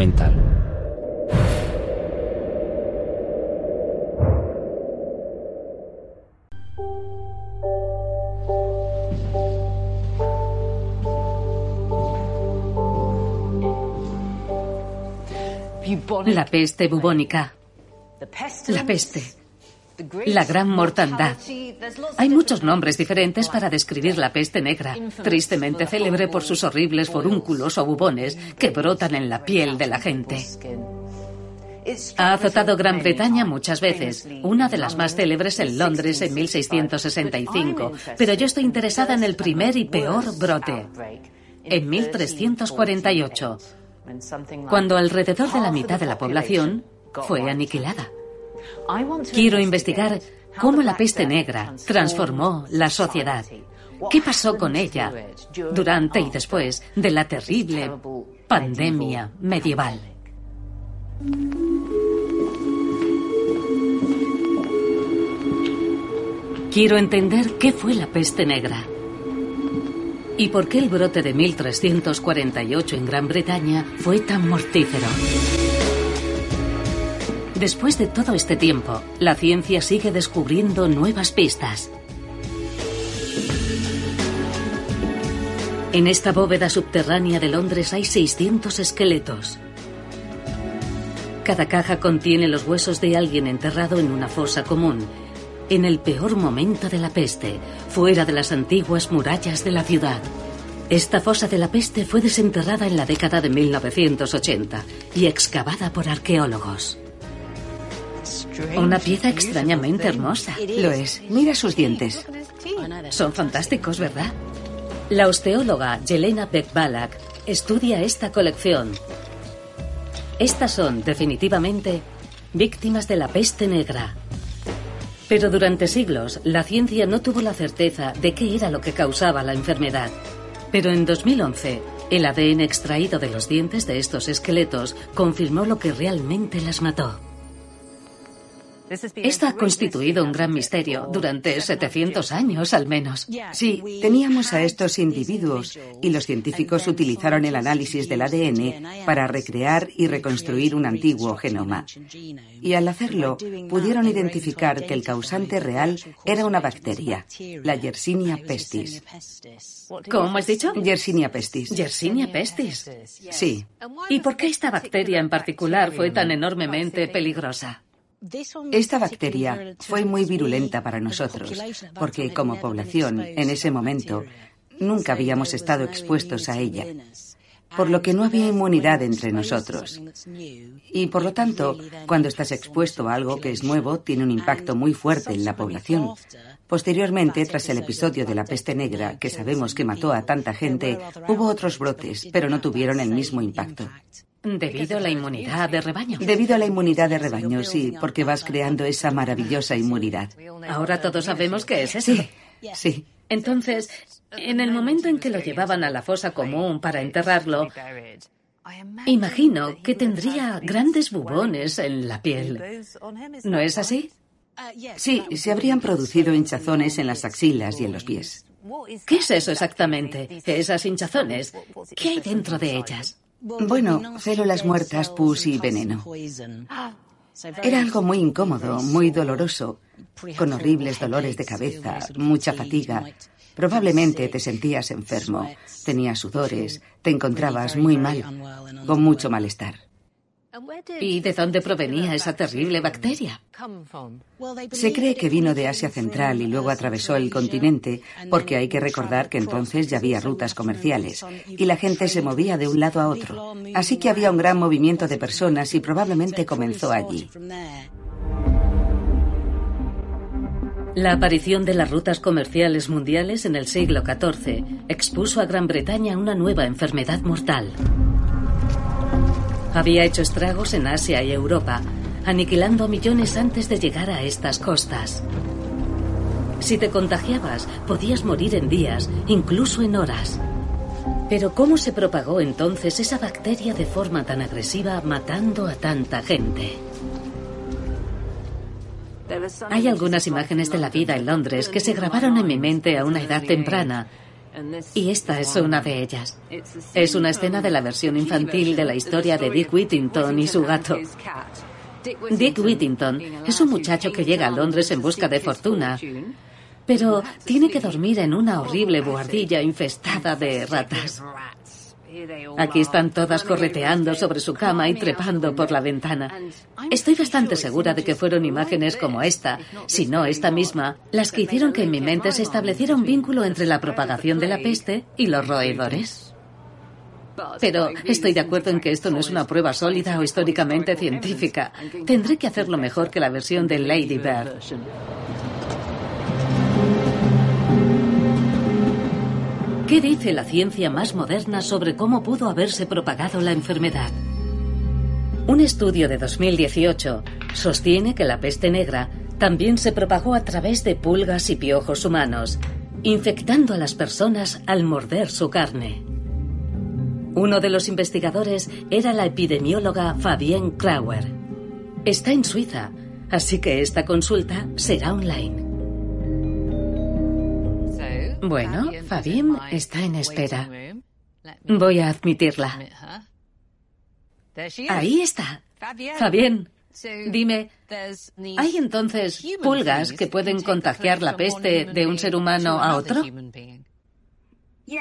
documental. La peste bubónica. La peste. La gran mortandad. Hay muchos nombres diferentes para describir la peste negra, tristemente célebre por sus horribles forúnculos o bubones que brotan en la piel de la gente. Ha azotado Gran Bretaña muchas veces, una de las más célebres en Londres en 1665, pero yo estoy interesada en el primer y peor brote, en 1348, cuando alrededor de la mitad de la población fue aniquilada. Quiero investigar cómo la peste negra transformó la sociedad. ¿Qué pasó con ella durante y después de la terrible pandemia medieval? Quiero entender qué fue la peste negra y por qué el brote de 1348 en Gran Bretaña fue tan mortífero. Después de todo este tiempo, la ciencia sigue descubriendo nuevas pistas. En esta bóveda subterránea de Londres hay 600 esqueletos. Cada caja contiene los huesos de alguien enterrado en una fosa común, en el peor momento de la peste, fuera de las antiguas murallas de la ciudad. Esta fosa de la peste fue desenterrada en la década de 1980 y excavada por arqueólogos. Una pieza extrañamente hermosa. Lo es. Mira sus dientes. Son fantásticos, ¿verdad? La osteóloga Jelena Beck-Balak estudia esta colección. Estas son, definitivamente, víctimas de la peste negra. Pero durante siglos, la ciencia no tuvo la certeza de qué era lo que causaba la enfermedad. Pero en 2011, el ADN extraído de los dientes de estos esqueletos confirmó lo que realmente las mató. Esto ha constituido un gran misterio durante 700 años al menos. Sí, teníamos a estos individuos y los científicos utilizaron el análisis del ADN para recrear y reconstruir un antiguo genoma. Y al hacerlo, pudieron identificar que el causante real era una bacteria, la Yersinia pestis. ¿Cómo has dicho? Yersinia pestis. Yersinia pestis. Sí. ¿Y por qué esta bacteria en particular fue tan enormemente peligrosa? Esta bacteria fue muy virulenta para nosotros, porque como población, en ese momento, nunca habíamos estado expuestos a ella, por lo que no había inmunidad entre nosotros. Y por lo tanto, cuando estás expuesto a algo que es nuevo, tiene un impacto muy fuerte en la población. Posteriormente, tras el episodio de la peste negra, que sabemos que mató a tanta gente, hubo otros brotes, pero no tuvieron el mismo impacto. Debido a la inmunidad de rebaño. Debido a la inmunidad de rebaño, sí, porque vas creando esa maravillosa inmunidad. Ahora todos sabemos que es eso. Sí, sí. Entonces, en el momento en que lo llevaban a la fosa común para enterrarlo, imagino que tendría grandes bubones en la piel. ¿No es así? Sí, se habrían producido hinchazones en las axilas y en los pies. ¿Qué es eso exactamente? Esas hinchazones. ¿Qué hay dentro de ellas? Bueno, células muertas, pus y veneno. Era algo muy incómodo, muy doloroso, con horribles dolores de cabeza, mucha fatiga. Probablemente te sentías enfermo, tenías sudores, te encontrabas muy mal, con mucho malestar. ¿Y de dónde provenía esa terrible bacteria? Se cree que vino de Asia Central y luego atravesó el continente, porque hay que recordar que entonces ya había rutas comerciales y la gente se movía de un lado a otro. Así que había un gran movimiento de personas y probablemente comenzó allí. La aparición de las rutas comerciales mundiales en el siglo XIV expuso a Gran Bretaña una nueva enfermedad mortal. Había hecho estragos en Asia y Europa, aniquilando millones antes de llegar a estas costas. Si te contagiabas, podías morir en días, incluso en horas. Pero ¿cómo se propagó entonces esa bacteria de forma tan agresiva, matando a tanta gente? Hay algunas imágenes de la vida en Londres que se grabaron en mi mente a una edad temprana Y esta es una de ellas. Es una escena de la versión infantil de la historia de Dick Whittington y su gato. Dick Whittington es un muchacho que llega a Londres en busca de fortuna, pero tiene que dormir en una horrible buhardilla infestada de ratas. Aquí están todas correteando sobre su cama y trepando por la ventana. Estoy bastante segura de que fueron imágenes como esta, si no esta misma, las que hicieron que en mi mente se estableciera un vínculo entre la propagación de la peste y los roedores. Pero estoy de acuerdo en que esto no es una prueba sólida o históricamente científica. Tendré que hacerlo mejor que la versión de Lady Bird. ¿Qué dice la ciencia más moderna sobre cómo pudo haberse propagado la enfermedad? Un estudio de 2018 sostiene que la peste negra también se propagó a través de pulgas y piojos humanos, infectando a las personas al morder su carne. Uno de los investigadores era la epidemióloga Fabienne Krauer. Está en Suiza, así que esta consulta será online. Bueno, Fabien está en espera. Voy a admitirla. Ahí está. Fabien, dime, ¿hay entonces pulgas que pueden contagiar la peste de un ser humano a otro?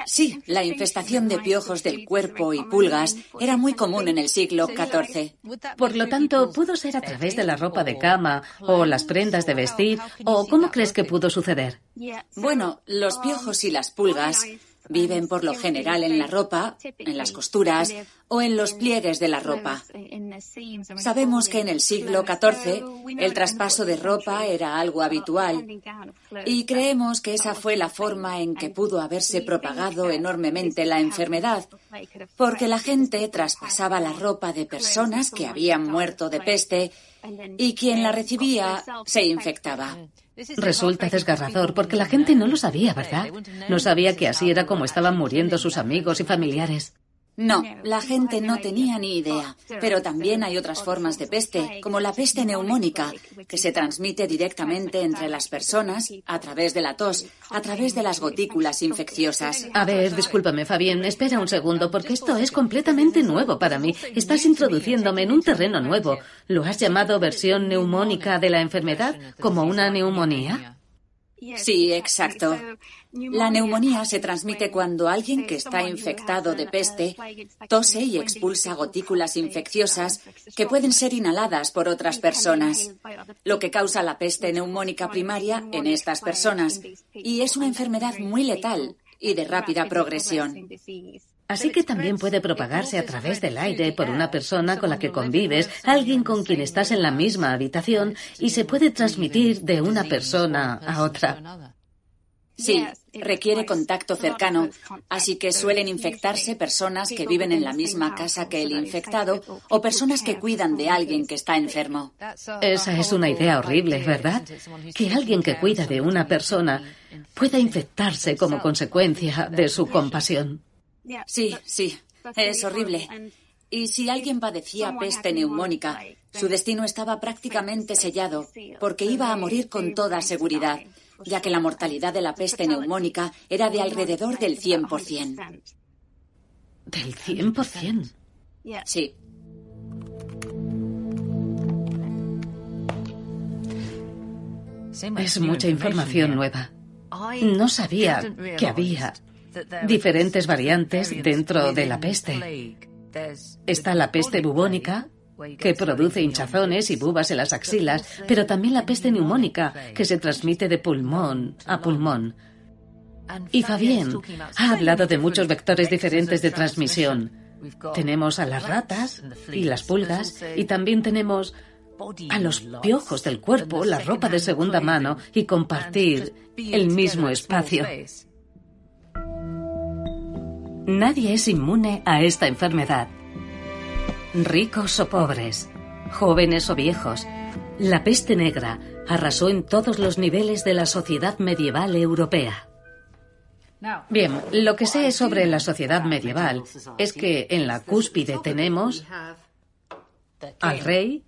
Sí, la infestación de piojos del cuerpo y pulgas era muy común en el siglo XIV. Por lo tanto, pudo ser a través de la ropa de cama o las prendas de vestir, o ¿cómo crees que pudo suceder? Bueno, los piojos y las pulgas Viven por lo general en la ropa, en las costuras o en los pliegues de la ropa. Sabemos que en el siglo XIV el traspaso de ropa era algo habitual y creemos que esa fue la forma en que pudo haberse propagado enormemente la enfermedad, porque la gente traspasaba la ropa de personas que habían muerto de peste y quien la recibía se infectaba. Resulta desgarrador porque la gente no lo sabía, ¿verdad? No sabía que así era como estaban muriendo sus amigos y familiares. No, la gente no tenía ni idea. Pero también hay otras formas de peste, como la peste neumónica, que se transmite directamente entre las personas a través de la tos, a través de las gotículas infecciosas. A ver, discúlpame, Fabián, espera un segundo, porque esto es completamente nuevo para mí. Estás introduciéndome en un terreno nuevo. ¿Lo has llamado versión neumónica de la enfermedad, como una neumonía? Sí, exacto. La neumonía se transmite cuando alguien que está infectado de peste tose y expulsa gotículas infecciosas que pueden ser inhaladas por otras personas, lo que causa la peste neumónica primaria en estas personas. Y es una enfermedad muy letal y de rápida progresión. Así que también puede propagarse a través del aire por una persona con la que convives, alguien con quien estás en la misma habitación y se puede transmitir de una persona a otra. Sí, requiere contacto cercano, así que suelen infectarse personas que viven en la misma casa que el infectado o personas que cuidan de alguien que está enfermo. Esa es una idea horrible, ¿verdad? Que alguien que cuida de una persona pueda infectarse como consecuencia de su compasión. Sí, sí, es horrible. Y si alguien padecía peste neumónica, su destino estaba prácticamente sellado, porque iba a morir con toda seguridad, ya que la mortalidad de la peste neumónica era de alrededor del 100%. ¿Del 100%? Sí. Es mucha información nueva. No sabía que había diferentes variantes dentro de la peste. Está la peste bubónica, que produce hinchazones y bubas en las axilas, pero también la peste neumónica, que se transmite de pulmón a pulmón. Y Fabien ha hablado de muchos vectores diferentes de transmisión. Tenemos a las ratas y las pulgas y también tenemos a los piojos del cuerpo, la ropa de segunda mano y compartir el mismo espacio. Nadie es inmune a esta enfermedad. Ricos o pobres, jóvenes o viejos, la peste negra arrasó en todos los niveles de la sociedad medieval europea. Bien, lo que sé sobre la sociedad medieval es que en la cúspide tenemos al rey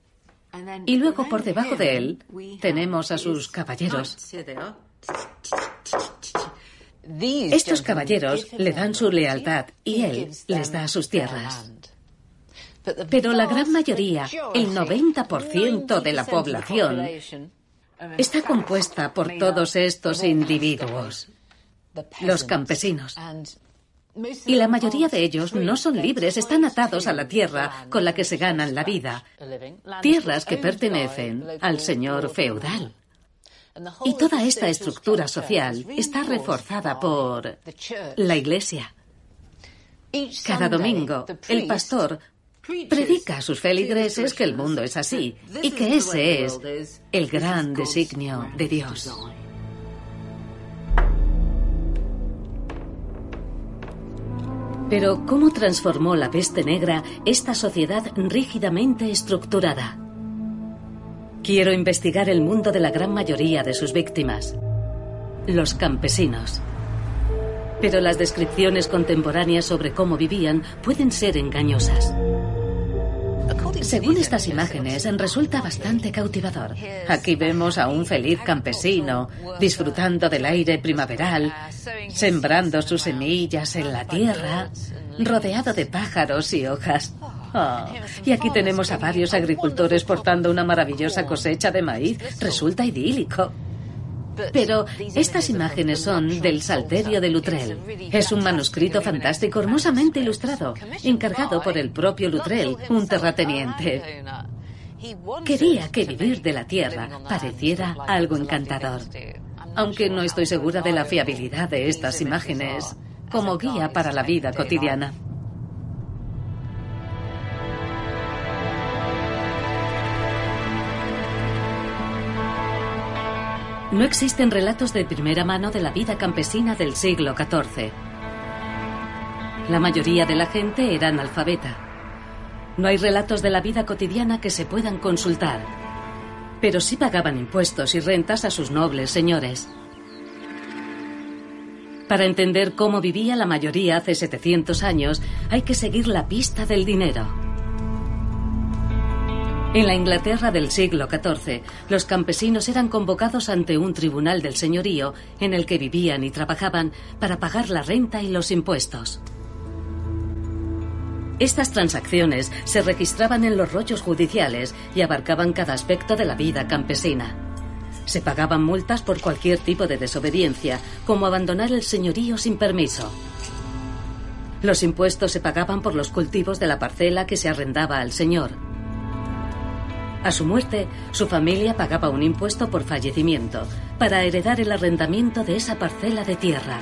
y luego por debajo de él tenemos a sus caballeros. Estos caballeros le dan su lealtad y él les da sus tierras. Pero la gran mayoría, el 90% de la población, está compuesta por todos estos individuos, los campesinos. Y la mayoría de ellos no son libres, están atados a la tierra con la que se ganan la vida, tierras que pertenecen al señor feudal. Y toda esta estructura social está reforzada por la Iglesia. Cada domingo, el pastor predica a sus feligreses que el mundo es así y que ese es el gran designio de Dios. Pero ¿cómo transformó la peste negra esta sociedad rígidamente estructurada? Quiero investigar el mundo de la gran mayoría de sus víctimas, los campesinos. Pero las descripciones contemporáneas sobre cómo vivían pueden ser engañosas. Según estas imágenes, resulta bastante cautivador. Aquí vemos a un feliz campesino disfrutando del aire primaveral, sembrando sus semillas en la tierra, rodeado de pájaros y hojas. Oh, y aquí tenemos a varios agricultores portando una maravillosa cosecha de maíz. Resulta idílico. Pero estas imágenes son del Salterio de Lutrell. Es un manuscrito fantástico, hermosamente ilustrado, encargado por el propio Lutrell, un terrateniente. Quería que vivir de la tierra pareciera algo encantador. Aunque no estoy segura de la fiabilidad de estas imágenes como guía para la vida cotidiana. No existen relatos de primera mano de la vida campesina del siglo XIV. La mayoría de la gente era analfabeta. No hay relatos de la vida cotidiana que se puedan consultar, pero sí pagaban impuestos y rentas a sus nobles señores. Para entender cómo vivía la mayoría hace 700 años, hay que seguir la pista del dinero. En la Inglaterra del siglo XIV, los campesinos eran convocados ante un tribunal del señorío en el que vivían y trabajaban para pagar la renta y los impuestos. Estas transacciones se registraban en los rollos judiciales y abarcaban cada aspecto de la vida campesina. Se pagaban multas por cualquier tipo de desobediencia, como abandonar el señorío sin permiso. Los impuestos se pagaban por los cultivos de la parcela que se arrendaba al señor. A su muerte, su familia pagaba un impuesto por fallecimiento para heredar el arrendamiento de esa parcela de tierra.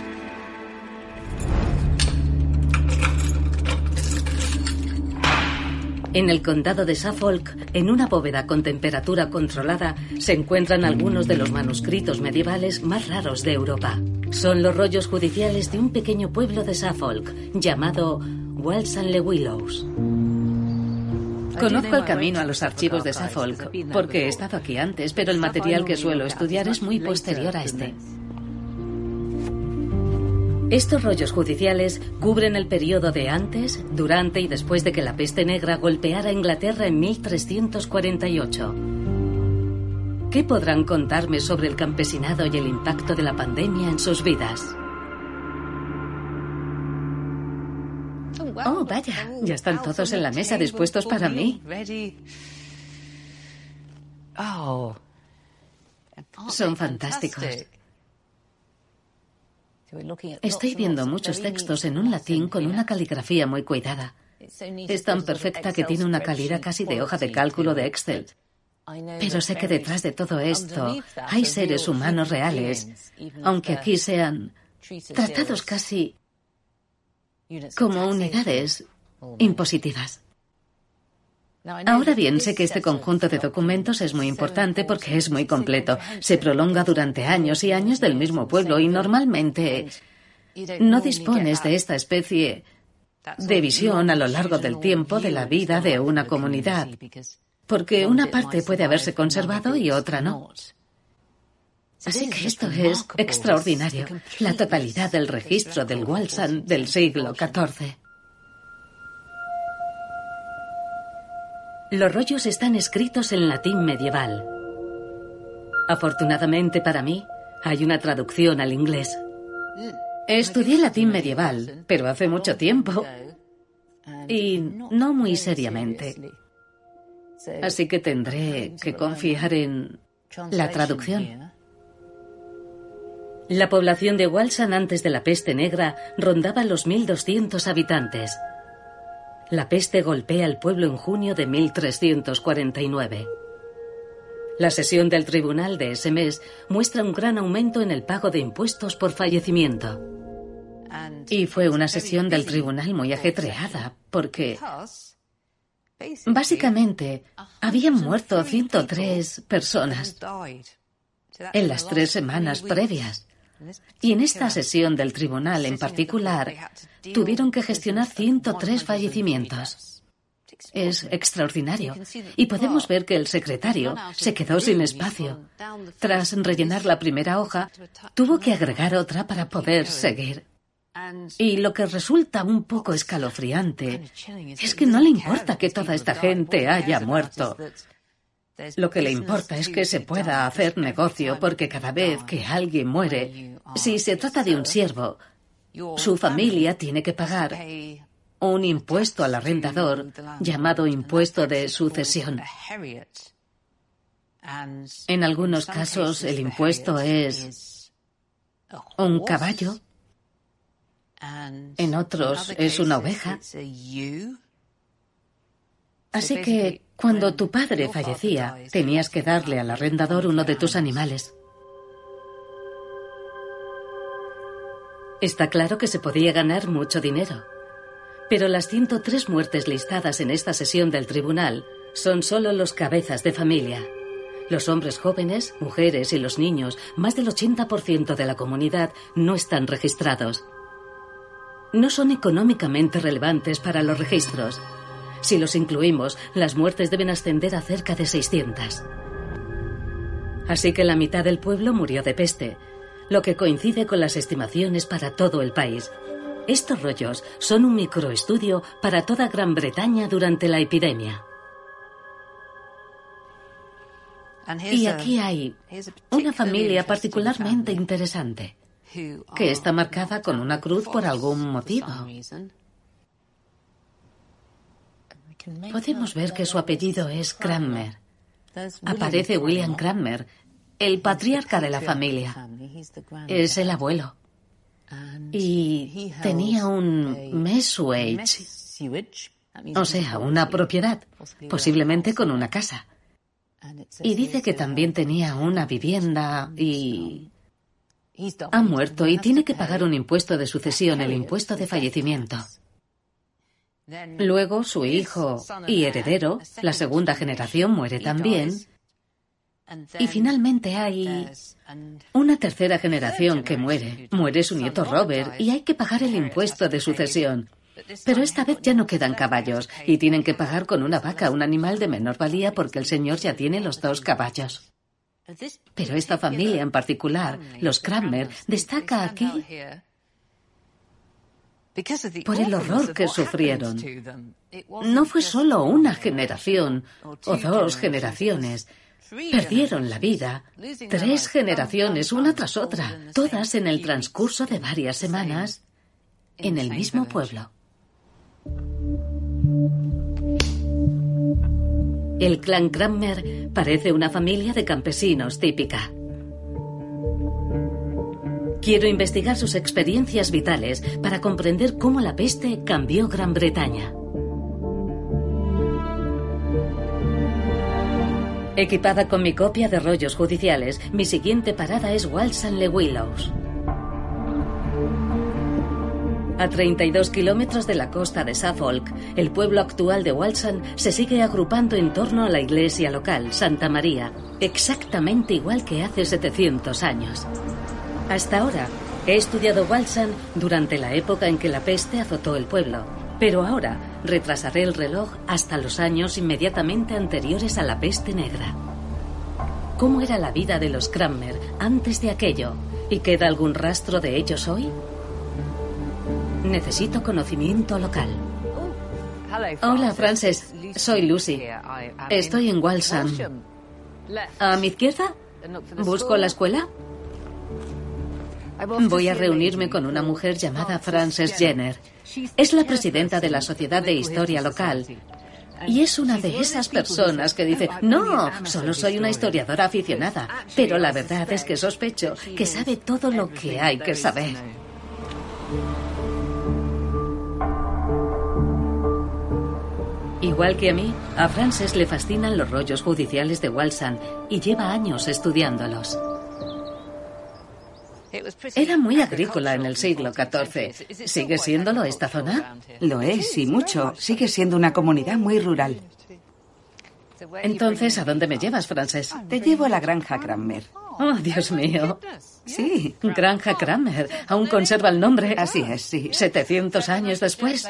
En el condado de Suffolk, en una bóveda con temperatura controlada, se encuentran algunos de los manuscritos medievales más raros de Europa. Son los rollos judiciales de un pequeño pueblo de Suffolk llamado Wells and Le Willows. Conozco el camino a los archivos de Suffolk porque he estado aquí antes, pero el material que suelo estudiar es muy posterior a este. Estos rollos judiciales cubren el periodo de antes, durante y después de que la peste negra golpeara Inglaterra en 1348. ¿Qué podrán contarme sobre el campesinado y el impacto de la pandemia en sus vidas? Oh, vaya, ya están todos en la mesa dispuestos para mí. Son fantásticos. Estoy viendo muchos textos en un latín con una caligrafía muy cuidada. Es tan perfecta que tiene una calidad casi de hoja de cálculo de Excel. Pero sé que detrás de todo esto hay seres humanos reales, aunque aquí sean tratados casi como unidades impositivas. Ahora bien, sé que este conjunto de documentos es muy importante porque es muy completo. Se prolonga durante años y años del mismo pueblo y normalmente no dispones de esta especie de visión a lo largo del tiempo de la vida de una comunidad, porque una parte puede haberse conservado y otra no. Así que esto es extraordinario, la totalidad del registro del Walsan del siglo XIV. Los rollos están escritos en latín medieval. Afortunadamente para mí, hay una traducción al inglés. Estudié latín medieval, pero hace mucho tiempo. Y no muy seriamente. Así que tendré que confiar en la traducción. La población de Walsan antes de la peste negra rondaba los 1.200 habitantes. La peste golpea al pueblo en junio de 1349. La sesión del tribunal de ese mes muestra un gran aumento en el pago de impuestos por fallecimiento. Y fue una sesión del tribunal muy ajetreada, porque básicamente habían muerto 103 personas en las tres semanas previas. Y en esta sesión del tribunal en particular, tuvieron que gestionar 103 fallecimientos. Es extraordinario. Y podemos ver que el secretario se quedó sin espacio. Tras rellenar la primera hoja, tuvo que agregar otra para poder seguir. Y lo que resulta un poco escalofriante es que no le importa que toda esta gente haya muerto. Lo que le importa es que se pueda hacer negocio porque cada vez que alguien muere, si se trata de un siervo, su familia tiene que pagar un impuesto al arrendador llamado impuesto de sucesión. En algunos casos el impuesto es un caballo, en otros es una oveja. Así que cuando tu padre fallecía, tenías que darle al arrendador uno de tus animales. Está claro que se podía ganar mucho dinero. Pero las 103 muertes listadas en esta sesión del tribunal son solo los cabezas de familia. Los hombres jóvenes, mujeres y los niños, más del 80% de la comunidad, no están registrados. No son económicamente relevantes para los registros. Si los incluimos, las muertes deben ascender a cerca de 600. Así que la mitad del pueblo murió de peste, lo que coincide con las estimaciones para todo el país. Estos rollos son un microestudio para toda Gran Bretaña durante la epidemia. Y aquí hay una familia particularmente interesante, que está marcada con una cruz por algún motivo. Podemos ver que su apellido es Cranmer. Aparece William Cranmer, el patriarca de la familia. Es el abuelo. Y tenía un messuage, o sea, una propiedad, posiblemente con una casa. Y dice que también tenía una vivienda y... Ha muerto y tiene que pagar un impuesto de sucesión, el impuesto de fallecimiento. Luego su hijo y heredero, la segunda generación, muere también. Y finalmente hay una tercera generación que muere. Muere su nieto Robert y hay que pagar el impuesto de sucesión. Pero esta vez ya no quedan caballos y tienen que pagar con una vaca, un animal de menor valía porque el señor ya tiene los dos caballos. Pero esta familia en particular, los Cranmer, destaca aquí por el horror que sufrieron. No fue solo una generación o dos generaciones. Perdieron la vida tres generaciones una tras otra, todas en el transcurso de varias semanas en el mismo pueblo. El clan Cranmer parece una familia de campesinos típica. Quiero investigar sus experiencias vitales para comprender cómo la peste cambió Gran Bretaña. Equipada con mi copia de rollos judiciales, mi siguiente parada es Walsan Le Willows. A 32 kilómetros de la costa de Suffolk, el pueblo actual de Walsan se sigue agrupando en torno a la iglesia local, Santa María, exactamente igual que hace 700 años. Hasta ahora he estudiado Walsan durante la época en que la peste azotó el pueblo, pero ahora retrasaré el reloj hasta los años inmediatamente anteriores a la peste negra. ¿Cómo era la vida de los Cranmer antes de aquello? ¿Y queda algún rastro de ellos hoy? Necesito conocimiento local. Hola, Frances. Soy Lucy. Estoy en Walsham. ¿A mi izquierda? ¿Busco la escuela? Voy a reunirme con una mujer llamada Frances Jenner. Es la presidenta de la Sociedad de Historia Local. Y es una de esas personas que dice, no, solo soy una historiadora aficionada, pero la verdad es que sospecho que sabe todo lo que hay que saber. Igual que a mí, a Frances le fascinan los rollos judiciales de Walsham y lleva años estudiándolos. Era muy agrícola en el siglo XIV. ¿Sigue siéndolo esta zona? Lo es, y mucho. Sigue siendo una comunidad muy rural. Entonces, ¿a dónde me llevas, Frances? Te llevo a la granja Cranmer. Oh, Dios mío. Sí. Granja Kramer. Aún conserva el nombre. Así es, sí. 700 años después.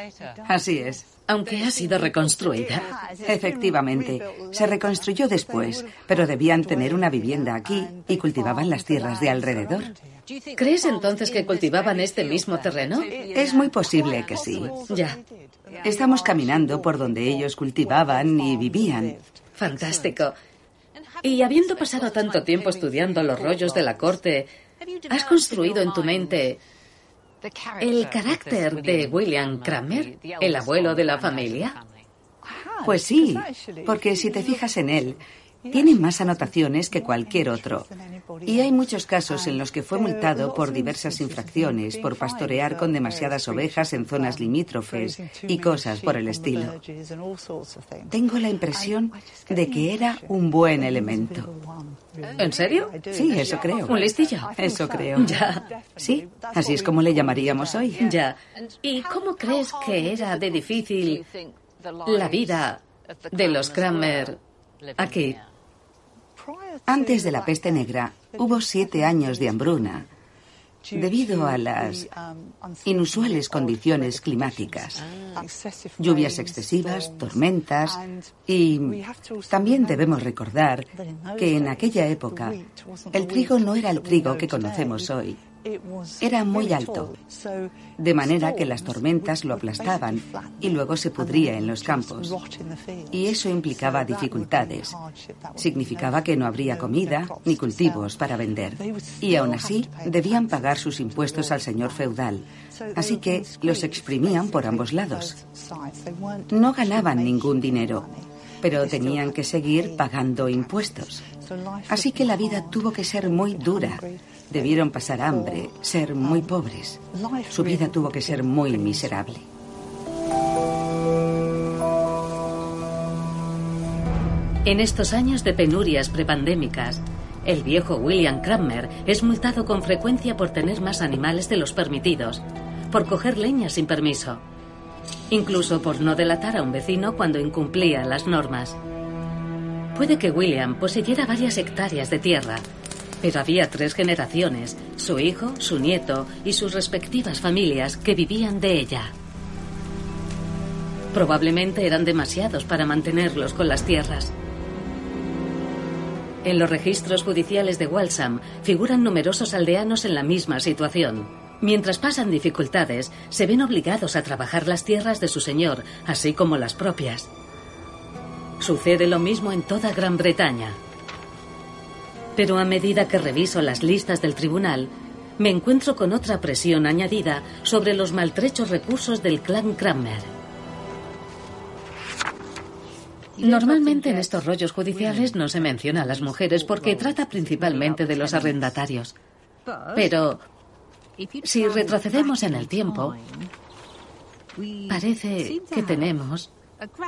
Así es. Aunque ha sido reconstruida. Efectivamente. Se reconstruyó después, pero debían tener una vivienda aquí y cultivaban las tierras de alrededor. ¿Crees entonces que cultivaban este mismo terreno? Es muy posible que sí. Ya. Estamos caminando por donde ellos cultivaban y vivían. Fantástico. Y habiendo pasado tanto tiempo estudiando los rollos de la corte, ¿has construido en tu mente el carácter de William Kramer, el abuelo de la familia? Pues sí, porque si te fijas en él, tiene más anotaciones que cualquier otro. Y hay muchos casos en los que fue multado por diversas infracciones, por pastorear con demasiadas ovejas en zonas limítrofes y cosas por el estilo. Tengo la impresión de que era un buen elemento. ¿En serio? Sí, eso creo. ¿Un listillo? Eso creo. Ya. Sí, así es como le llamaríamos hoy. Ya. ¿Y cómo crees que era de difícil la vida de los Kramer aquí? Antes de la peste negra hubo siete años de hambruna debido a las inusuales condiciones climáticas, lluvias excesivas, tormentas y también debemos recordar que en aquella época el trigo no era el trigo que conocemos hoy. Era muy alto, de manera que las tormentas lo aplastaban y luego se pudría en los campos. Y eso implicaba dificultades. Significaba que no habría comida ni cultivos para vender. Y aún así debían pagar sus impuestos al señor feudal. Así que los exprimían por ambos lados. No ganaban ningún dinero, pero tenían que seguir pagando impuestos. Así que la vida tuvo que ser muy dura Debieron pasar hambre, ser muy pobres. Su vida tuvo que ser muy miserable. En estos años de penurias prepandémicas, el viejo William Cranmer es multado con frecuencia por tener más animales de los permitidos, por coger leña sin permiso, incluso por no delatar a un vecino cuando incumplía las normas. Puede que William poseyera varias hectáreas de tierra, pero había tres generaciones, su hijo, su nieto y sus respectivas familias que vivían de ella. Probablemente eran demasiados para mantenerlos con las tierras. En los registros judiciales de Walsham figuran numerosos aldeanos en la misma situación. Mientras pasan dificultades, se ven obligados a trabajar las tierras de su señor, así como las propias. Sucede lo mismo en toda Gran Bretaña. Pero a medida que reviso las listas del tribunal, me encuentro con otra presión añadida sobre los maltrechos recursos del clan Cranmer. Normalmente en estos rollos judiciales no se menciona a las mujeres porque trata principalmente de los arrendatarios. Pero si retrocedemos en el tiempo, parece que tenemos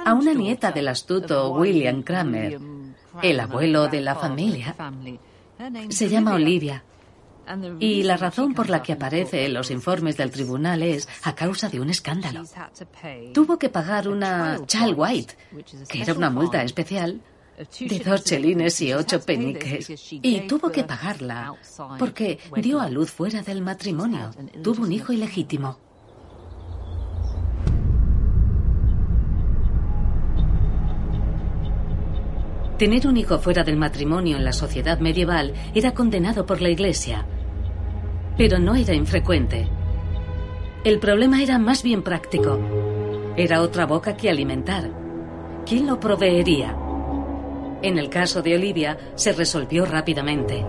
a una nieta del astuto William Cranmer, el abuelo de la familia. Se llama Olivia. Y la razón por la que aparece en los informes del tribunal es a causa de un escándalo. Tuvo que pagar una child white, que era una multa especial, de dos chelines y ocho peniques. Y tuvo que pagarla porque dio a luz fuera del matrimonio. Tuvo un hijo ilegítimo. Tener un hijo fuera del matrimonio en la sociedad medieval era condenado por la Iglesia, pero no era infrecuente. El problema era más bien práctico. Era otra boca que alimentar. ¿Quién lo proveería? En el caso de Olivia se resolvió rápidamente.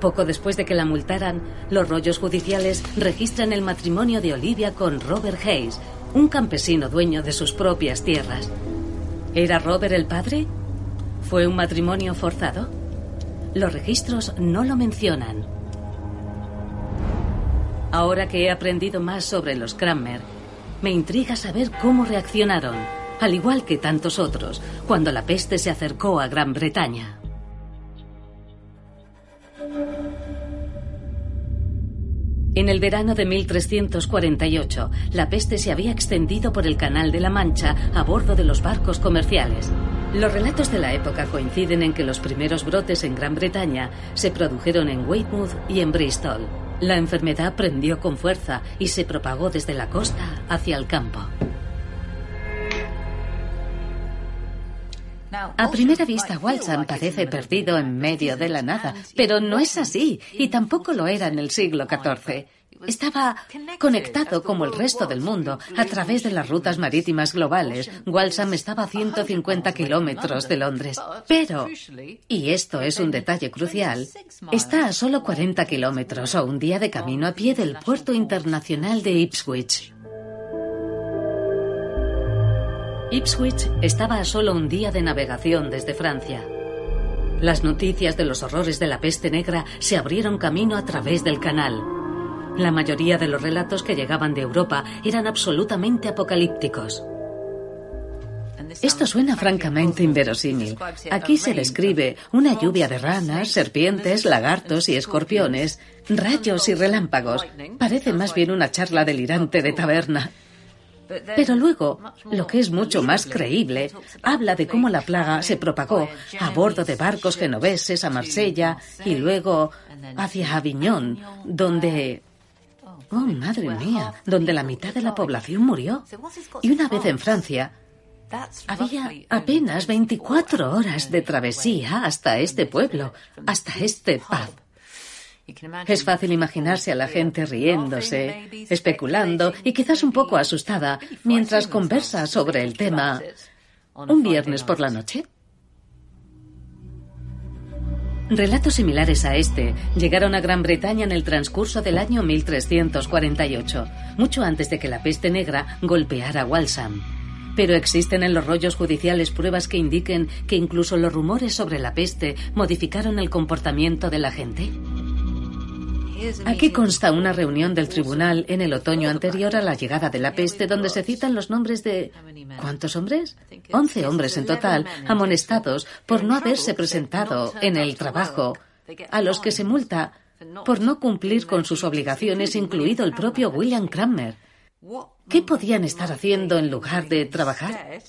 Poco después de que la multaran, los rollos judiciales registran el matrimonio de Olivia con Robert Hayes, un campesino dueño de sus propias tierras. ¿Era Robert el padre? ¿Fue un matrimonio forzado? Los registros no lo mencionan. Ahora que he aprendido más sobre los Cranmer, me intriga saber cómo reaccionaron, al igual que tantos otros, cuando la peste se acercó a Gran Bretaña. En el verano de 1348, la peste se había extendido por el Canal de la Mancha a bordo de los barcos comerciales. Los relatos de la época coinciden en que los primeros brotes en Gran Bretaña se produjeron en Weymouth y en Bristol. La enfermedad prendió con fuerza y se propagó desde la costa hacia el campo. A primera vista, Walsham parece perdido en medio de la nada, pero no es así, y tampoco lo era en el siglo XIV. Estaba conectado como el resto del mundo a través de las rutas marítimas globales. Walsham estaba a 150 kilómetros de Londres. Pero, y esto es un detalle crucial, está a solo 40 kilómetros o un día de camino a pie del puerto internacional de Ipswich. Ipswich estaba a solo un día de navegación desde Francia. Las noticias de los horrores de la peste negra se abrieron camino a través del canal. La mayoría de los relatos que llegaban de Europa eran absolutamente apocalípticos. Esto suena francamente inverosímil. Aquí se describe una lluvia de ranas, serpientes, lagartos y escorpiones, rayos y relámpagos. Parece más bien una charla delirante de taberna. Pero luego, lo que es mucho más creíble, habla de cómo la plaga se propagó a bordo de barcos genoveses a Marsella y luego hacia Aviñón, donde... Oh, madre mía, donde la mitad de la población murió. Y una vez en Francia, había apenas 24 horas de travesía hasta este pueblo, hasta este pub. Es fácil imaginarse a la gente riéndose, especulando y quizás un poco asustada mientras conversa sobre el tema un viernes por la noche. Relatos similares a este llegaron a Gran Bretaña en el transcurso del año 1348, mucho antes de que la peste negra golpeara Walsham. Pero existen en los rollos judiciales pruebas que indiquen que incluso los rumores sobre la peste modificaron el comportamiento de la gente. Aquí consta una reunión del tribunal en el otoño anterior a la llegada de la peste donde se citan los nombres de... ¿Cuántos hombres? Once hombres en total, amonestados por no haberse presentado en el trabajo, a los que se multa por no cumplir con sus obligaciones, incluido el propio William Cranmer. ¿Qué podían estar haciendo en lugar de trabajar?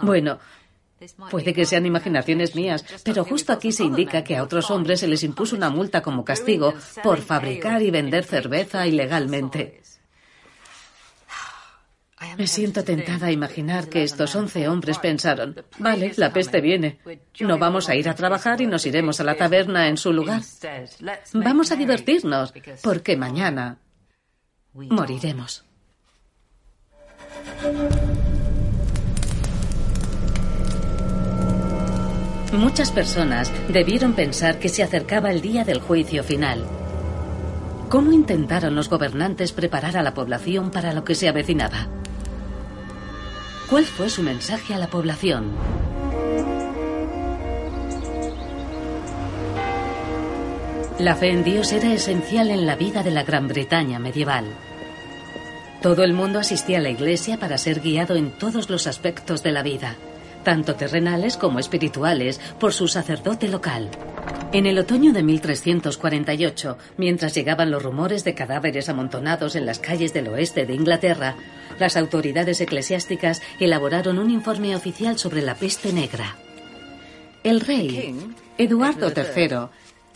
Bueno, Puede que sean imaginaciones mías, pero justo aquí se indica que a otros hombres se les impuso una multa como castigo por fabricar y vender cerveza ilegalmente. Me siento tentada a imaginar que estos once hombres pensaron, vale, la peste viene. No vamos a ir a trabajar y nos iremos a la taberna en su lugar. Vamos a divertirnos, porque mañana moriremos. Muchas personas debieron pensar que se acercaba el día del juicio final. ¿Cómo intentaron los gobernantes preparar a la población para lo que se avecinaba? ¿Cuál fue su mensaje a la población? La fe en Dios era esencial en la vida de la Gran Bretaña medieval. Todo el mundo asistía a la iglesia para ser guiado en todos los aspectos de la vida tanto terrenales como espirituales, por su sacerdote local. En el otoño de 1348, mientras llegaban los rumores de cadáveres amontonados en las calles del oeste de Inglaterra, las autoridades eclesiásticas elaboraron un informe oficial sobre la peste negra. El rey, Eduardo III,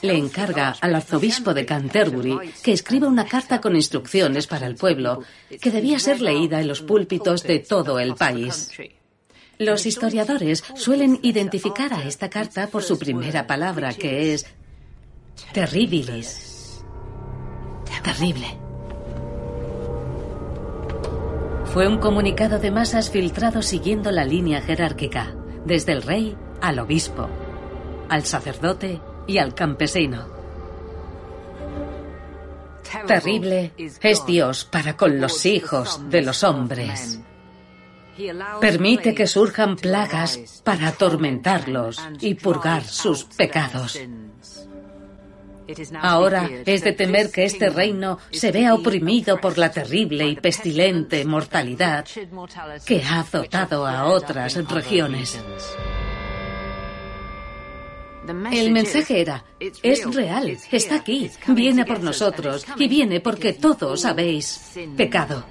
le encarga al arzobispo de Canterbury que escriba una carta con instrucciones para el pueblo, que debía ser leída en los púlpitos de todo el país. Los historiadores suelen identificar a esta carta por su primera palabra, que es terribilis. Terrible. Fue un comunicado de masas filtrado siguiendo la línea jerárquica, desde el rey al obispo, al sacerdote y al campesino. Terrible es Dios para con los hijos de los hombres. Permite que surjan plagas para atormentarlos y purgar sus pecados. Ahora es de temer que este reino se vea oprimido por la terrible y pestilente mortalidad que ha azotado a otras regiones. El mensaje era, es real, está aquí, viene por nosotros y viene porque todos habéis pecado.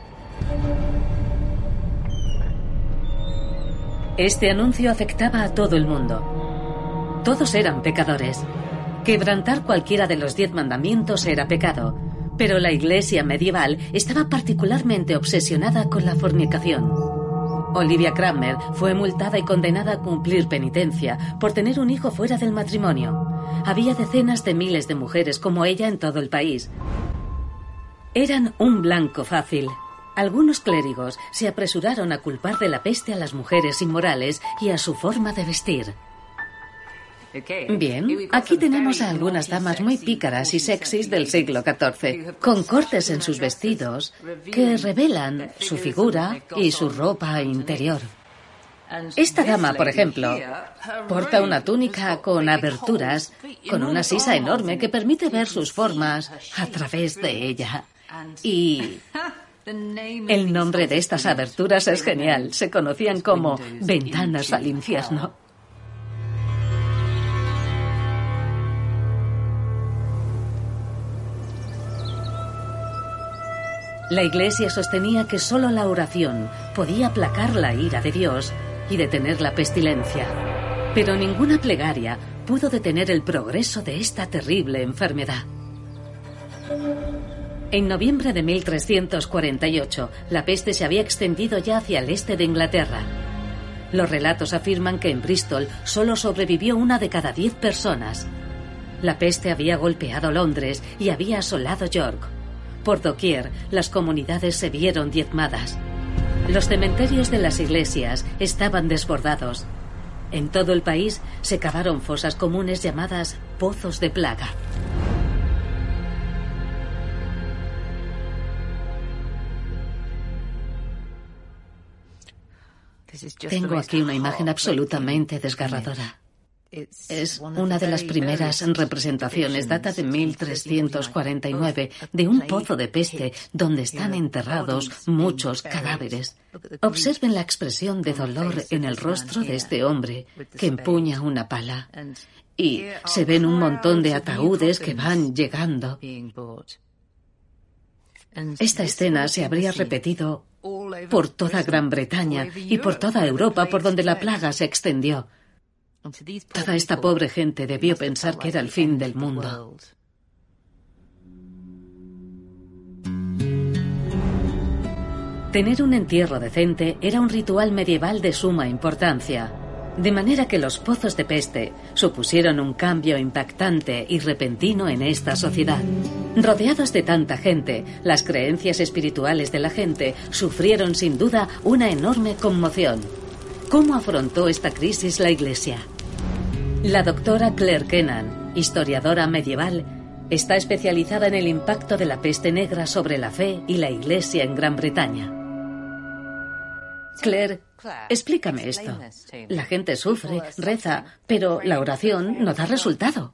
Este anuncio afectaba a todo el mundo. Todos eran pecadores. Quebrantar cualquiera de los diez mandamientos era pecado, pero la Iglesia medieval estaba particularmente obsesionada con la fornicación. Olivia Kramer fue multada y condenada a cumplir penitencia por tener un hijo fuera del matrimonio. Había decenas de miles de mujeres como ella en todo el país. Eran un blanco fácil. Algunos clérigos se apresuraron a culpar de la peste a las mujeres inmorales y a su forma de vestir. Bien, aquí tenemos a algunas damas muy pícaras y sexys del siglo XIV, con cortes en sus vestidos que revelan su figura y su ropa interior. Esta dama, por ejemplo, porta una túnica con aberturas, con una sisa enorme que permite ver sus formas a través de ella. Y el nombre de estas aberturas es genial. Se conocían como ventanas al infierno. La Iglesia sostenía que solo la oración podía aplacar la ira de Dios y detener la pestilencia. Pero ninguna plegaria pudo detener el progreso de esta terrible enfermedad. En noviembre de 1348, la peste se había extendido ya hacia el este de Inglaterra. Los relatos afirman que en Bristol solo sobrevivió una de cada diez personas. La peste había golpeado Londres y había asolado York. Por doquier, las comunidades se vieron diezmadas. Los cementerios de las iglesias estaban desbordados. En todo el país se cavaron fosas comunes llamadas pozos de plaga. Tengo aquí una imagen absolutamente desgarradora. Es una de las primeras representaciones, data de 1349, de un pozo de peste donde están enterrados muchos cadáveres. Observen la expresión de dolor en el rostro de este hombre que empuña una pala. Y se ven un montón de ataúdes que van llegando. Esta escena se habría repetido por toda Gran Bretaña y por toda Europa por donde la plaga se extendió. Toda esta pobre gente debió pensar que era el fin del mundo. Tener un entierro decente era un ritual medieval de suma importancia, de manera que los pozos de peste supusieron un cambio impactante y repentino en esta sociedad. Rodeados de tanta gente, las creencias espirituales de la gente sufrieron sin duda una enorme conmoción. ¿Cómo afrontó esta crisis la Iglesia? La doctora Claire Kennan, historiadora medieval, está especializada en el impacto de la peste negra sobre la fe y la Iglesia en Gran Bretaña. Claire, explícame esto. La gente sufre, reza, pero la oración no da resultado.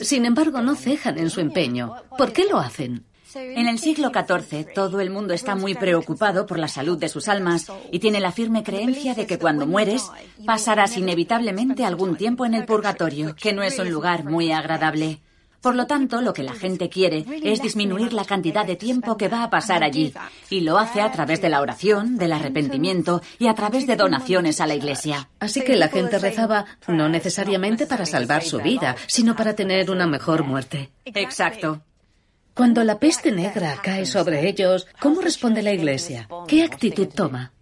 Sin embargo, no cejan en su empeño. ¿Por qué lo hacen? En el siglo XIV, todo el mundo está muy preocupado por la salud de sus almas y tiene la firme creencia de que cuando mueres pasarás inevitablemente algún tiempo en el purgatorio, que no es un lugar muy agradable. Por lo tanto, lo que la gente quiere es disminuir la cantidad de tiempo que va a pasar allí, y lo hace a través de la oración, del arrepentimiento y a través de donaciones a la Iglesia. Así que la gente rezaba no necesariamente para salvar su vida, sino para tener una mejor muerte. Exacto. Cuando la peste negra cae sobre ellos, ¿cómo responde la Iglesia? ¿Qué actitud toma?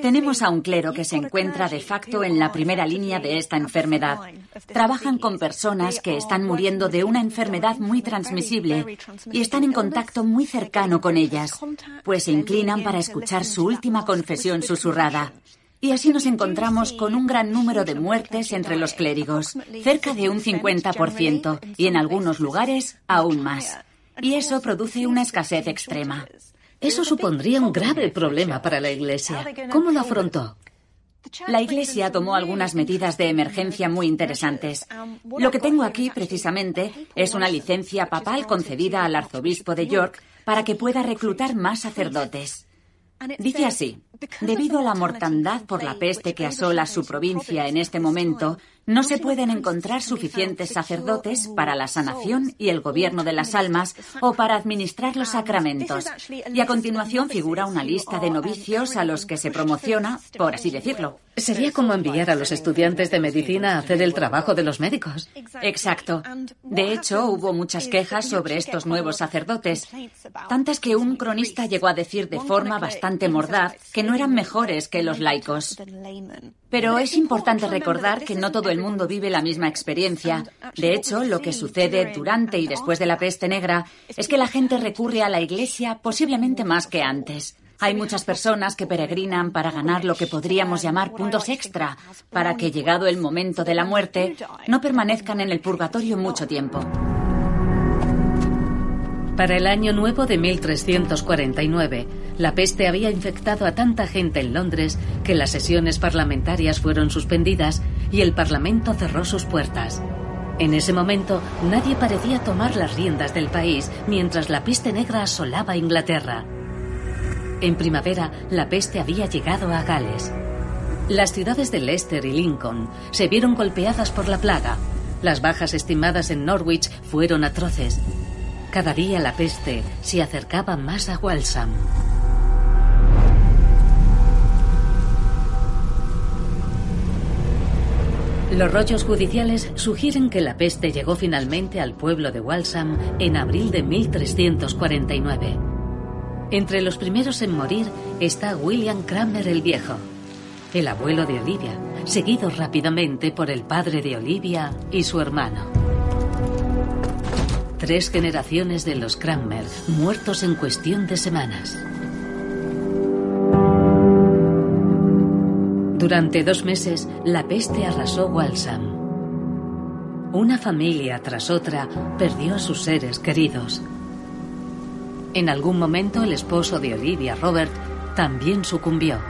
Tenemos a un clero que se encuentra de facto en la primera línea de esta enfermedad. Trabajan con personas que están muriendo de una enfermedad muy transmisible y están en contacto muy cercano con ellas, pues se inclinan para escuchar su última confesión susurrada. Y así nos encontramos con un gran número de muertes entre los clérigos, cerca de un 50%, y en algunos lugares aún más. y eso produce una escasez extrema. Eso supondría un grave problema para la Iglesia. ¿Cómo lo afrontó? La Iglesia tomó algunas medidas de emergencia muy interesantes. Lo que tengo aquí, precisamente, es una licencia papal concedida al arzobispo de York para que pueda reclutar más sacerdotes. Dice así, debido a la mortandad por la peste que asola su provincia en este momento, no se pueden encontrar suficientes sacerdotes para la sanación y el gobierno de las almas o para administrar los sacramentos. Y a continuación figura una lista de novicios a los que se promociona, por así decirlo. Sería como enviar a los estudiantes de medicina a hacer el trabajo de los médicos. Exacto. De hecho, hubo muchas quejas sobre estos nuevos sacerdotes, tantas que un cronista llegó a decir de forma bastante mordaz que no eran mejores que los laicos. Pero es importante recordar que no todo el mundo vive la misma experiencia. De hecho, lo que sucede durante y después de la peste negra es que la gente recurre a la iglesia posiblemente más que antes. Hay muchas personas que peregrinan para ganar lo que podríamos llamar puntos extra, para que llegado el momento de la muerte no permanezcan en el purgatorio mucho tiempo. Para el año nuevo de 1349, la peste había infectado a tanta gente en Londres que las sesiones parlamentarias fueron suspendidas y el Parlamento cerró sus puertas. En ese momento, nadie parecía tomar las riendas del país mientras la peste negra asolaba Inglaterra. En primavera, la peste había llegado a Gales. Las ciudades de Leicester y Lincoln se vieron golpeadas por la plaga. Las bajas estimadas en Norwich fueron atroces. Cada día la peste se acercaba más a Walsham. Los rollos judiciales sugieren que la peste llegó finalmente al pueblo de Walsham en abril de 1349. Entre los primeros en morir está William Cranmer el Viejo, el abuelo de Olivia, seguido rápidamente por el padre de Olivia y su hermano. Tres generaciones de los Cranmer muertos en cuestión de semanas. Durante dos meses, la peste arrasó Walsham. Una familia tras otra perdió a sus seres queridos. En algún momento el esposo de Olivia, Robert, también sucumbió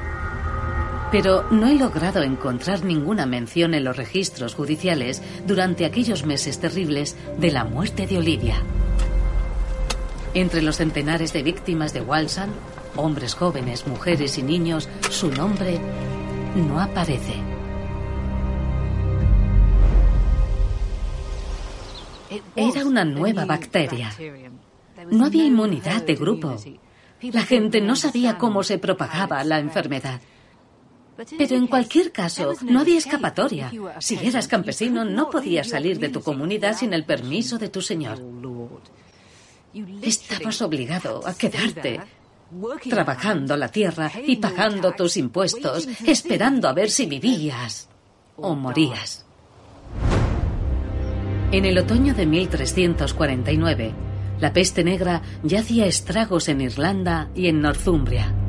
pero no he logrado encontrar ninguna mención en los registros judiciales durante aquellos meses terribles de la muerte de Olivia. Entre los centenares de víctimas de Walsham, hombres jóvenes, mujeres y niños, su nombre no aparece. Era una nueva bacteria. No había inmunidad de grupo. La gente no sabía cómo se propagaba la enfermedad. Pero en cualquier caso, no había escapatoria. Si eras campesino, no podías salir de tu comunidad sin el permiso de tu señor. Estabas obligado a quedarte trabajando la tierra y pagando tus impuestos, esperando a ver si vivías o morías. En el otoño de 1349, la peste negra ya hacía estragos en Irlanda y en Northumbria.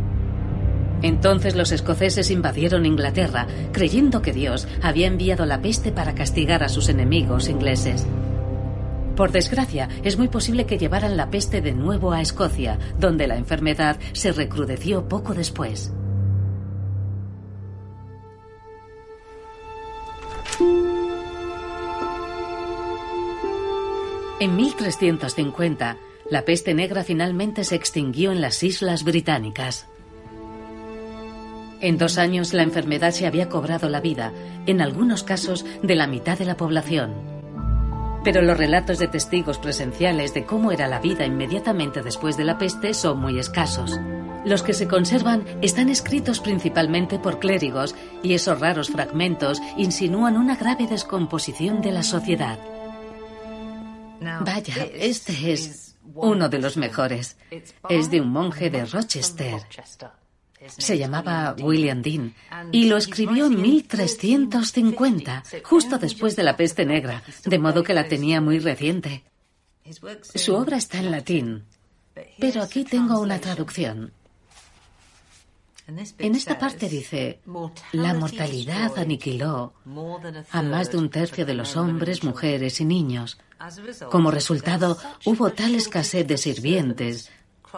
Entonces los escoceses invadieron Inglaterra, creyendo que Dios había enviado la peste para castigar a sus enemigos ingleses. Por desgracia, es muy posible que llevaran la peste de nuevo a Escocia, donde la enfermedad se recrudeció poco después. En 1350, la peste negra finalmente se extinguió en las Islas Británicas. En dos años la enfermedad se había cobrado la vida, en algunos casos, de la mitad de la población. Pero los relatos de testigos presenciales de cómo era la vida inmediatamente después de la peste son muy escasos. Los que se conservan están escritos principalmente por clérigos y esos raros fragmentos insinúan una grave descomposición de la sociedad. Vaya, este es uno de los mejores. Es de un monje de Rochester. Se llamaba William Dean y lo escribió en 1350, justo después de la peste negra, de modo que la tenía muy reciente. Su obra está en latín, pero aquí tengo una traducción. En esta parte dice, la mortalidad aniquiló a más de un tercio de los hombres, mujeres y niños. Como resultado, hubo tal escasez de sirvientes,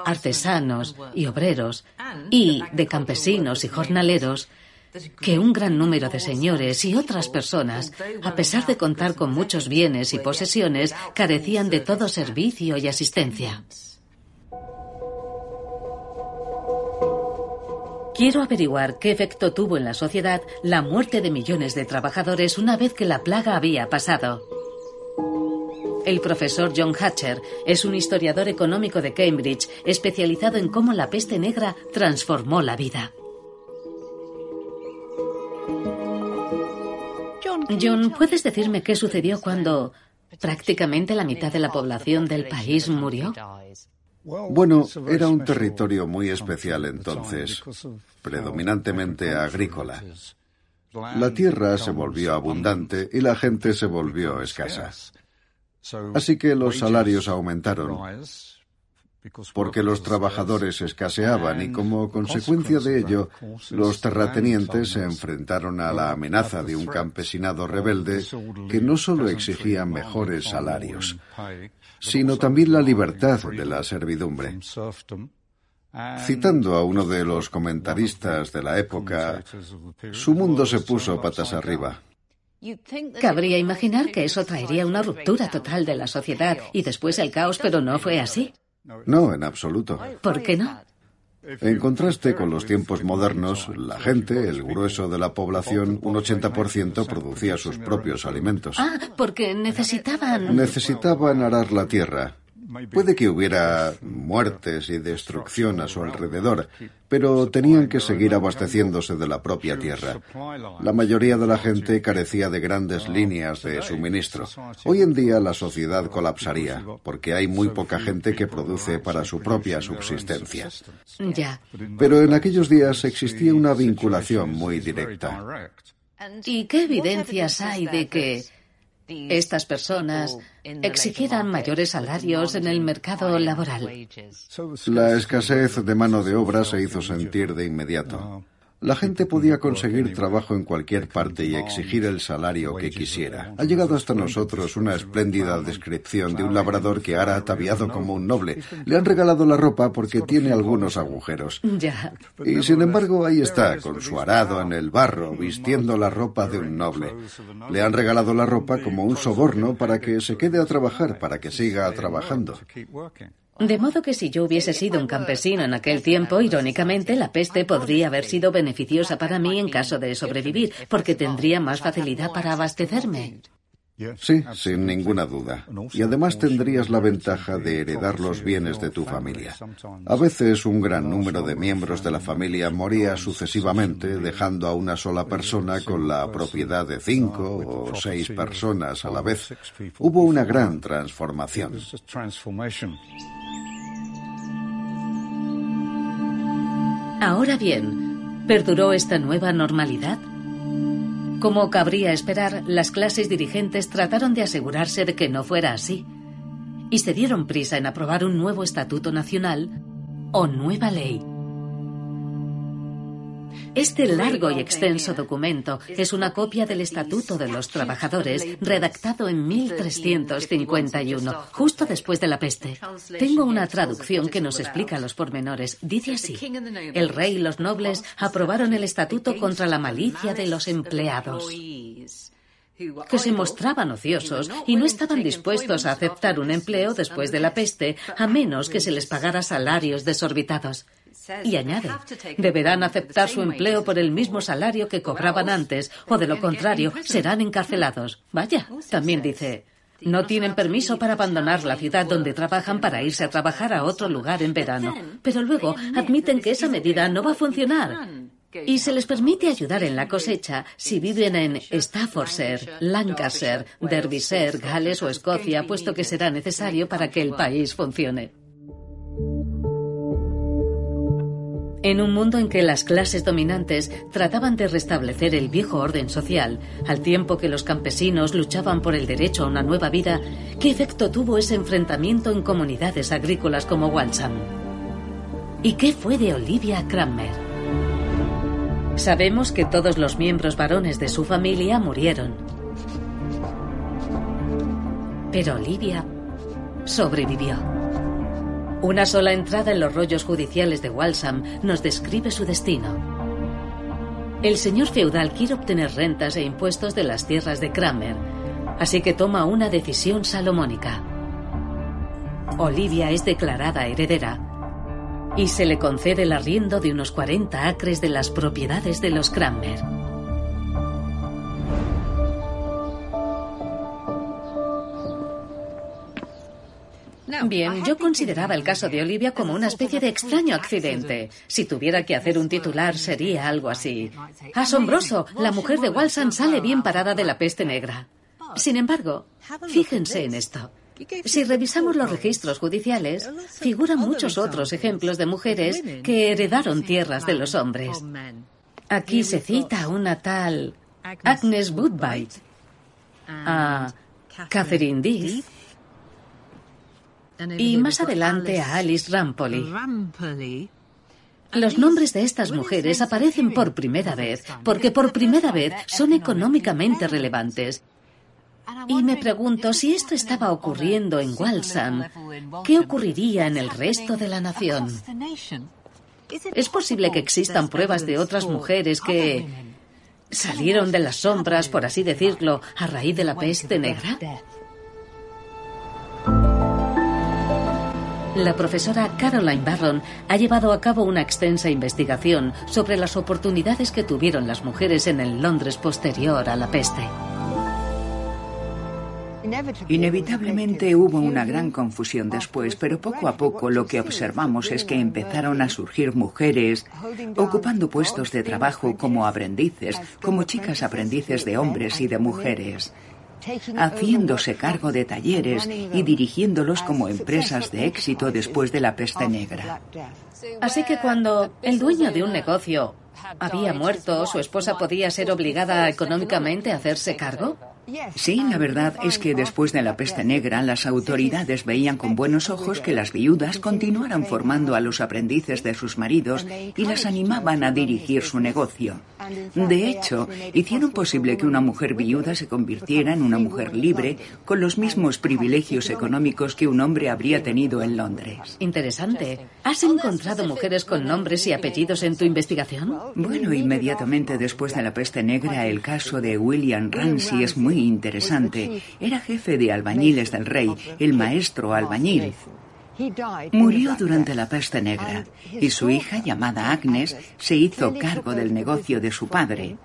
artesanos y obreros, y de campesinos y jornaleros, que un gran número de señores y otras personas, a pesar de contar con muchos bienes y posesiones, carecían de todo servicio y asistencia. Quiero averiguar qué efecto tuvo en la sociedad la muerte de millones de trabajadores una vez que la plaga había pasado. El profesor John Hatcher es un historiador económico de Cambridge especializado en cómo la peste negra transformó la vida. John, ¿puedes decirme qué sucedió cuando prácticamente la mitad de la población del país murió? Bueno, era un territorio muy especial entonces, predominantemente agrícola. La tierra se volvió abundante y la gente se volvió escasa. Así que los salarios aumentaron porque los trabajadores escaseaban y como consecuencia de ello los terratenientes se enfrentaron a la amenaza de un campesinado rebelde que no solo exigía mejores salarios, sino también la libertad de la servidumbre. Citando a uno de los comentaristas de la época, su mundo se puso patas arriba. Cabría imaginar que eso traería una ruptura total de la sociedad y después el caos, pero no fue así. No, en absoluto. ¿Por qué no? En contraste con los tiempos modernos, la gente, el grueso de la población, un 80% producía sus propios alimentos. Ah, porque necesitaban... Necesitaban arar la tierra, Puede que hubiera muertes y destrucción a su alrededor, pero tenían que seguir abasteciéndose de la propia tierra. La mayoría de la gente carecía de grandes líneas de suministro. Hoy en día la sociedad colapsaría, porque hay muy poca gente que produce para su propia subsistencia. Ya. Pero en aquellos días existía una vinculación muy directa. ¿Y qué evidencias hay de que estas personas exigieran mayores salarios en el mercado laboral. La escasez de mano de obra se hizo sentir de inmediato. La gente podía conseguir trabajo en cualquier parte y exigir el salario que quisiera. Ha llegado hasta nosotros una espléndida descripción de un labrador que hará ataviado como un noble. Le han regalado la ropa porque tiene algunos agujeros. Ya. Y sin embargo ahí está, con su arado en el barro, vistiendo la ropa de un noble. Le han regalado la ropa como un soborno para que se quede a trabajar, para que siga trabajando. De modo que si yo hubiese sido un campesino en aquel tiempo, irónicamente, la peste podría haber sido beneficiosa para mí en caso de sobrevivir, porque tendría más facilidad para abastecerme. Sí, sin ninguna duda. Y además tendrías la ventaja de heredar los bienes de tu familia. A veces un gran número de miembros de la familia moría sucesivamente, dejando a una sola persona con la propiedad de cinco o seis personas a la vez. Hubo una gran transformación. Ahora bien, ¿perduró esta nueva normalidad? Como cabría esperar, las clases dirigentes trataron de asegurarse de que no fuera así, y se dieron prisa en aprobar un nuevo estatuto nacional o nueva ley. Este largo y extenso documento es una copia del Estatuto de los Trabajadores redactado en 1351, justo después de la peste. Tengo una traducción que nos explica los pormenores. Dice así, el rey y los nobles aprobaron el Estatuto contra la malicia de los empleados que se mostraban ociosos y no estaban dispuestos a aceptar un empleo después de la peste, a menos que se les pagara salarios desorbitados. Y añade, deberán aceptar su empleo por el mismo salario que cobraban antes, o de lo contrario, serán encarcelados. Vaya, también dice, no tienen permiso para abandonar la ciudad donde trabajan para irse a trabajar a otro lugar en verano. Pero luego admiten que esa medida no va a funcionar. Y se les permite ayudar en la cosecha si viven en Staffordshire, Lancashire, Derbyshire, Gales o Escocia, puesto que será necesario para que el país funcione. En un mundo en que las clases dominantes trataban de restablecer el viejo orden social, al tiempo que los campesinos luchaban por el derecho a una nueva vida, ¿qué efecto tuvo ese enfrentamiento en comunidades agrícolas como Walsham? ¿Y qué fue de Olivia Cranmer? Sabemos que todos los miembros varones de su familia murieron. Pero Olivia sobrevivió. Una sola entrada en los rollos judiciales de Walsham nos describe su destino. El señor feudal quiere obtener rentas e impuestos de las tierras de Kramer, así que toma una decisión salomónica. Olivia es declarada heredera y se le concede el arriendo de unos 40 acres de las propiedades de los Kramer. Bien, yo consideraba el caso de Olivia como una especie de extraño accidente. Si tuviera que hacer un titular, sería algo así. Asombroso, la mujer de Walsham sale bien parada de la peste negra. Sin embargo, fíjense en esto. Si revisamos los registros judiciales, figuran muchos otros ejemplos de mujeres que heredaron tierras de los hombres. Aquí se cita una tal Agnes Woodbite, a Catherine Death y más adelante a Alice Rampoli. Los nombres de estas mujeres aparecen por primera vez porque por primera vez son económicamente relevantes. Y me pregunto si esto estaba ocurriendo en Walsham, ¿qué ocurriría en el resto de la nación? ¿Es posible que existan pruebas de otras mujeres que salieron de las sombras, por así decirlo, a raíz de la peste negra? La profesora Caroline Barron ha llevado a cabo una extensa investigación sobre las oportunidades que tuvieron las mujeres en el Londres posterior a la peste. Inevitablemente hubo una gran confusión después, pero poco a poco lo que observamos es que empezaron a surgir mujeres ocupando puestos de trabajo como aprendices, como chicas aprendices de hombres y de mujeres haciéndose cargo de talleres y dirigiéndolos como empresas de éxito después de la peste negra. Así que cuando el dueño de un negocio había muerto, su esposa podía ser obligada económicamente a hacerse cargo. Sí, la verdad es que después de la peste negra, las autoridades veían con buenos ojos que las viudas continuaran formando a los aprendices de sus maridos y las animaban a dirigir su negocio. De hecho, hicieron posible que una mujer viuda se convirtiera en una mujer libre con los mismos privilegios económicos que un hombre habría tenido en Londres. Interesante. ¿Has encontrado mujeres con nombres y apellidos en tu investigación? Bueno, inmediatamente después de la peste negra, el caso de William Ramsey es muy interesante. Era jefe de albañiles del rey, el maestro albañil. Murió durante la peste negra y su hija, llamada Agnes, se hizo cargo del negocio de su padre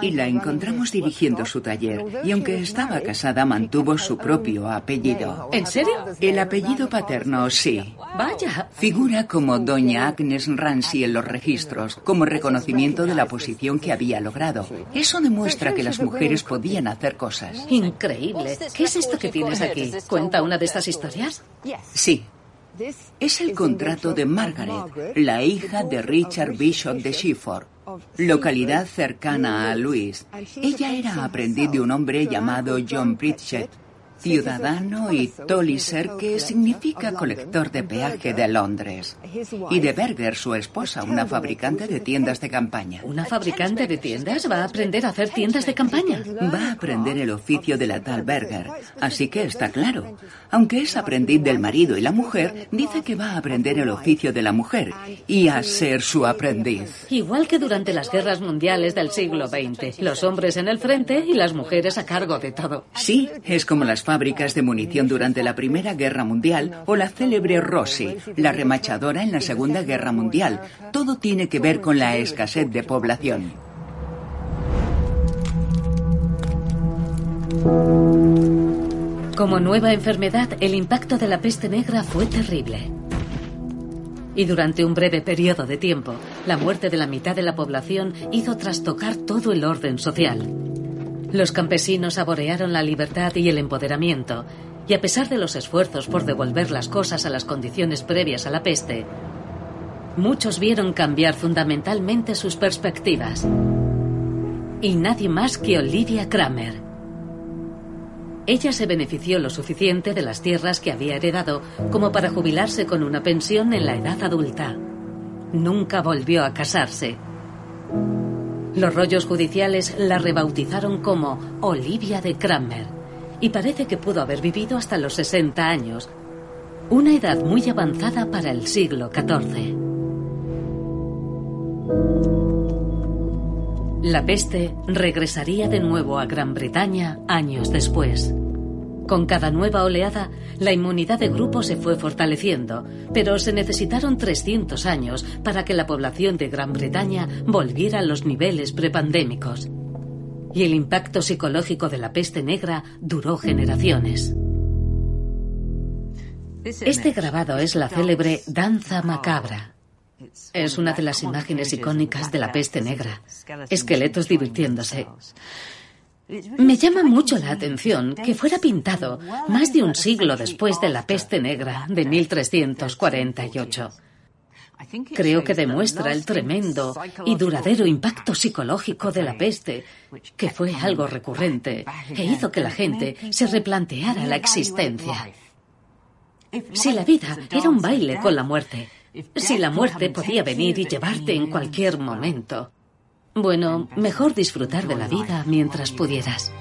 y la encontramos dirigiendo su taller y aunque estaba casada mantuvo su propio apellido. ¿En serio? El apellido paterno, sí. Vaya. Figura como doña Agnes Ramsey en los registros, como reconocimiento de la posición que había logrado. Eso demuestra que las mujeres podían hacer cosas. Increíble. ¿Qué es esto que tienes aquí? ¿Cuenta una de estas historias? Sí. Es el contrato de Margaret, la hija de Richard Bishop de Sheffield localidad cercana a Luis. Ella era aprendiz de un hombre llamado John Pritchett, ciudadano y Toliser, que significa colector de peaje de Londres, y de Berger, su esposa, una fabricante de tiendas de campaña. ¿Una fabricante de tiendas va a aprender a hacer tiendas de campaña? Va a aprender el oficio de la tal Berger, así que está claro. Aunque es aprendiz del marido y la mujer, dice que va a aprender el oficio de la mujer y a ser su aprendiz. Igual que durante las guerras mundiales del siglo XX, los hombres en el frente y las mujeres a cargo de todo. Sí, es como las fábricas de munición durante la Primera Guerra Mundial o la célebre Rossi, la remachadora en la Segunda Guerra Mundial. Todo tiene que ver con la escasez de población. Como nueva enfermedad, el impacto de la peste negra fue terrible. Y durante un breve periodo de tiempo, la muerte de la mitad de la población hizo trastocar todo el orden social. Los campesinos saborearon la libertad y el empoderamiento, y a pesar de los esfuerzos por devolver las cosas a las condiciones previas a la peste, muchos vieron cambiar fundamentalmente sus perspectivas. Y nadie más que Olivia Kramer. Ella se benefició lo suficiente de las tierras que había heredado como para jubilarse con una pensión en la edad adulta. Nunca volvió a casarse. Los rollos judiciales la rebautizaron como Olivia de Cranmer y parece que pudo haber vivido hasta los 60 años, una edad muy avanzada para el siglo XIV. La peste regresaría de nuevo a Gran Bretaña años después. Con cada nueva oleada, la inmunidad de grupo se fue fortaleciendo, pero se necesitaron 300 años para que la población de Gran Bretaña volviera a los niveles prepandémicos. Y el impacto psicológico de la peste negra duró generaciones. Este grabado es la célebre Danza Macabra. Es una de las imágenes icónicas de la peste negra. Esqueletos divirtiéndose. Me llama mucho la atención que fuera pintado más de un siglo después de la peste negra de 1348. Creo que demuestra el tremendo y duradero impacto psicológico de la peste, que fue algo recurrente e hizo que la gente se replanteara la existencia. Si la vida era un baile con la muerte, si la muerte podía venir y llevarte en cualquier momento, bueno, mejor disfrutar de la vida mientras pudieras.